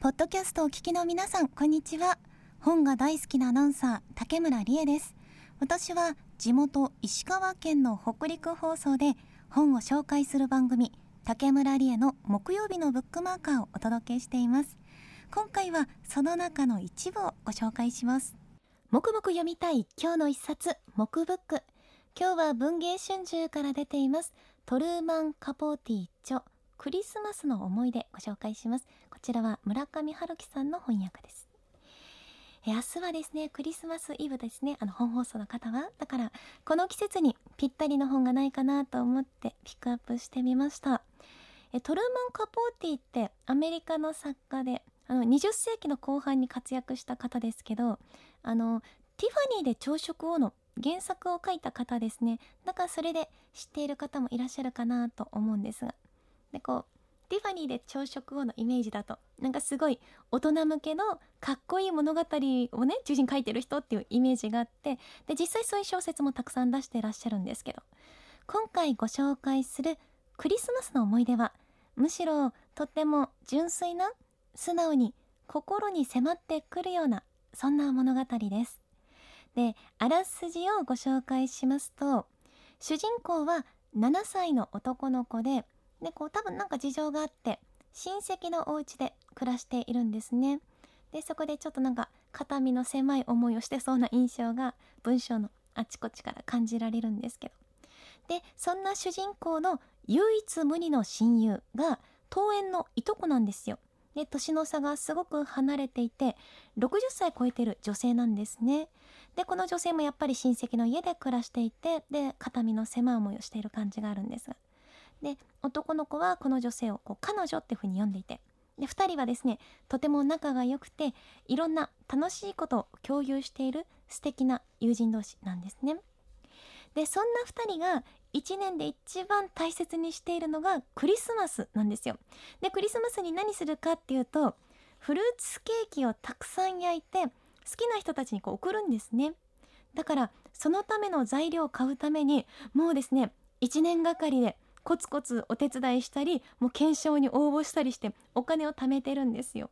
ポッドキャストをお聞きの皆さん、こんにちは。本が大好きなアナウンサー、竹村理恵です。私は地元石川県の北陸放送で本を紹介する番組、竹村理恵の木曜日のブックマーカーをお届けしています。今回はその中の一部をご紹介します。黙々読みたい今日の一冊、木ブック。今日は文芸春秋から出ています。トルーマン・カポーティ著クリスマスの思い出ご紹介します。こちらは村上春樹さんの翻訳です。え明日はですね、クリスマスイブですね、あの本放送の方は。だから、この季節にぴったりの本がないかなと思ってピックアップしてみました。えトルーマン・カポーティってアメリカの作家で、あの20世紀の後半に活躍した方ですけど、あの、ティファニーで朝食をの原作を書いた方ですね。だからそれで知っている方もいらっしゃるかなと思うんですが。でこうティファニーで朝食後のイメージだとなんかすごい大人向けのかっこいい物語をね中心に書いてる人っていうイメージがあってで実際そういう小説もたくさん出してらっしゃるんですけど今回ご紹介する「クリスマスの思い出は」むしろとっても純粋な素直に心に迫ってくるようなそんな物語です。であらすじをご紹介しますと主人公は7歳の男の子ででこう多分なんか事情があって親戚のお家で暮らしているんですね。でそこでちょっとなんか肩身の狭い思いをしてそうな印象が文章のあちこちから感じられるんですけど。でそんな主人公の唯一無二の親友が桃園のいとこなんですよ。で年の差がすごく離れていて60歳超えてる女性なんですね。でこの女性もやっぱり親戚の家で暮らしていてで肩身の狭い思いをしている感じがあるんですが。で男の子はこの女性をこう彼女っていうふうに呼んでいてで2人はですねとても仲が良くていろんな楽しいことを共有している素敵な友人同士なんですね。でそんな2人が1年で一番大切にしているのがクリスマスなんですよ。でクリスマスに何するかっていうとフルーツケーキをたくさん焼いて好きな人たちにこう送るんですね。だからそのための材料を買うためにもうですね1年がかりでコツコツお手伝いしたりもう検証に応募したりしてお金を貯めてるんですよ。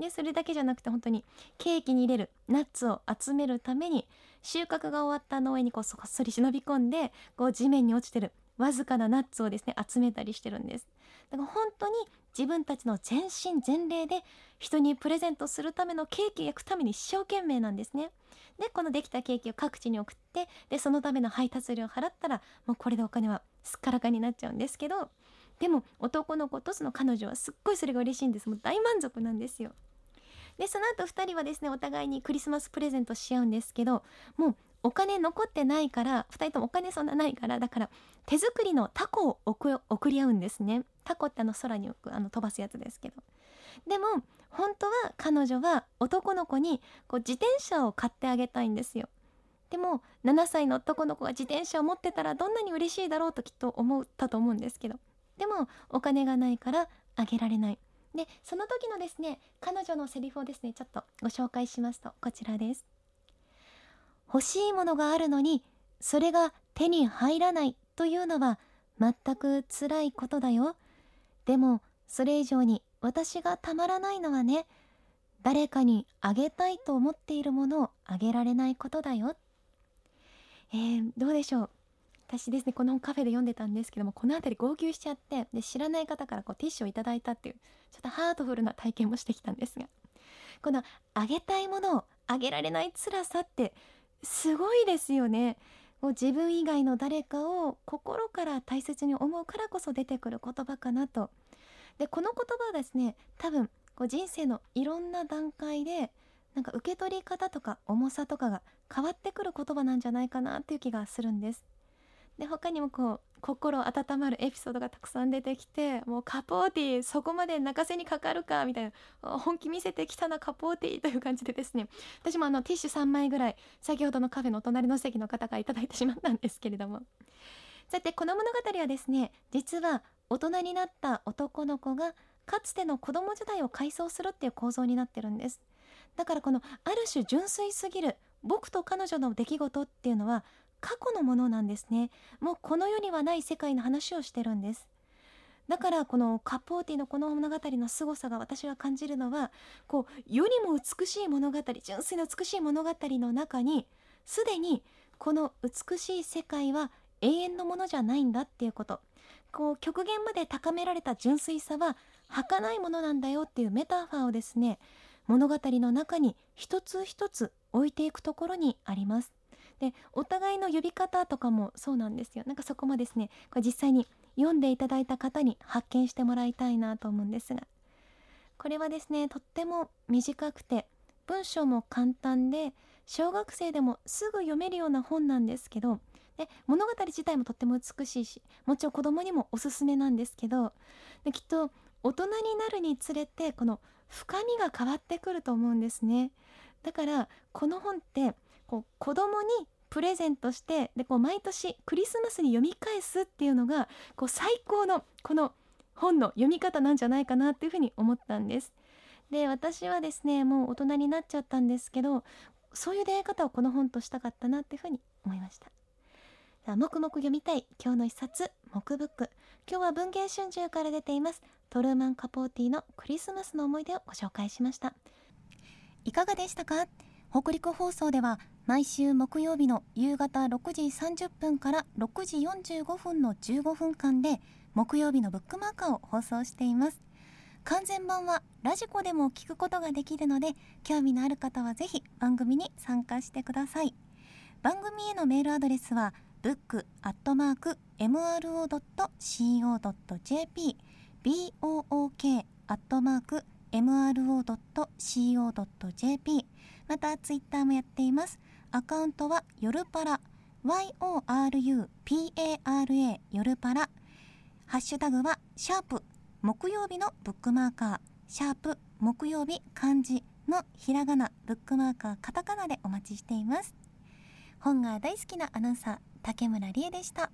でそれだけじゃなくて本当にケーキに入れるナッツを集めるために収穫が終わった農園にこうこっそり忍び込んでこう地面に落ちてるわずかなナッツをですね集めたりしてるんですだから本当に自分たちの全身全霊で人にプレゼントするためのケーキ焼くために一生懸命なんですねでこのできたケーキを各地に送ってでそのための配達料を払ったらもうこれでお金はすっからかになっちゃうんですけどでも男の子とその彼女はすっごいそれが嬉しいんです。もう大満足なんですよ。でその後2人はですねお互いにクリスマスプレゼントし合うんですけどもうお金残ってないから2人ともお金そんなないからだから手作りのタコを送り合うんですね。タコってあの空にあの飛ばすやつですけど。でも本当は彼女は男の子にこう自転車を買ってあげたいんですよ。でも7歳の男の子が自転車を持ってたらどんなに嬉しいだろうときっと思ったと思うんですけど。でもお金がないからあげられない。でその時のですね彼女のセリフをですねちょっとご紹介しますとこちらです。欲しいものがあるのにそれが手に入らないというのは全く辛いことだよ。でもそれ以上に私がたまらないのはね誰かにあげたいと思っているものをあげられないことだよ。えー、どうでしょう。私ですねこのカフェで読んでたんですけどもこの辺り号泣しちゃってで知らない方からこうティッシュをいただいたっていうちょっとハートフルな体験もしてきたんですがこのあげたいものをあげられない辛さってすごいですよねもう自分以外の誰かを心から大切に思うからこそ出てくる言葉かなとでこの言葉はですね多分こう人生のいろんな段階でなんか受け取り方とか重さとかが変わってくる言葉なんじゃないかなっていう気がするんです。で他にもこう心温まるエピソードがたくさん出てきてもうカポーティーそこまで泣かせにかかるかみたいな本気見せてきたなカポーティーという感じでですね。私もあのティッシュ3枚ぐらい先ほどのカフェの隣の席の方から頂いてしまったんですけれども。さてこの物語はですね実は大人になった男の子がかつての子供時代を回想するっていう構造になってるんです。だからこのある種純粋すぎる僕と彼女の出来事っていうのは過去のものなんですね。もうこの世にはない世界の話をしてるんです。だからこのカポーティのこの物語の凄さが私が感じるのはこう世にも美しい物語純粋な美しい物語の中にすでにこの美しい世界は永遠のものじゃないんだっていうこと。こう極限まで高められた純粋さは儚いものなんだよっていうメタファーをですね物語の中に一つ一つ置いていくところにあります。でお互いの呼び方とかもそうなんですよ。なんかそこもですねこれ実際に読んでいただいた方に発見してもらいたいなと思うんですが。これはですねとっても短くて文章も簡単で小学生でもすぐ読めるような本なんですけどで物語自体もとっても美しいしもちろん子供にもおすすめなんですけどできっと大人になるにつれてこの深みが変わってくると思うんですね。だからこの本ってこう子供にプレゼントしてでこう毎年クリスマスに読み返すっていうのがこう最高のこの本の読み方なんじゃないかなっていうふうに思ったんです。で私はですねもう大人になっちゃったんですけどそういう出会い方をこの本としたかったなっていうふうに思いました。さあ黙々読みたい。今日の一冊黙ブック今日は文藝春秋から出ています。トルーマン・カポーティのクリスマスの思い出をご紹介しました。いかがでしたか？北陸放送では毎週木曜日の夕方6時30分から6時45分の15分間で木曜日のブックマーカーを放送しています。完全版はラジコでも聞くことができるので興味のある方はぜひ番組に参加してください。番組へのメールアドレスは book.mro.co.jp book.mro.co.jp またツイッターもやっています。アカウントは夜パラ。YORUPARA 夜パラ。ハッシュタグはシャープ。木曜日のブックマーカー。シャープ。木曜日漢字のひらがな。ブックマーカーカタカナでお待ちしています。本が大好きなアナウンサー竹村理恵でした。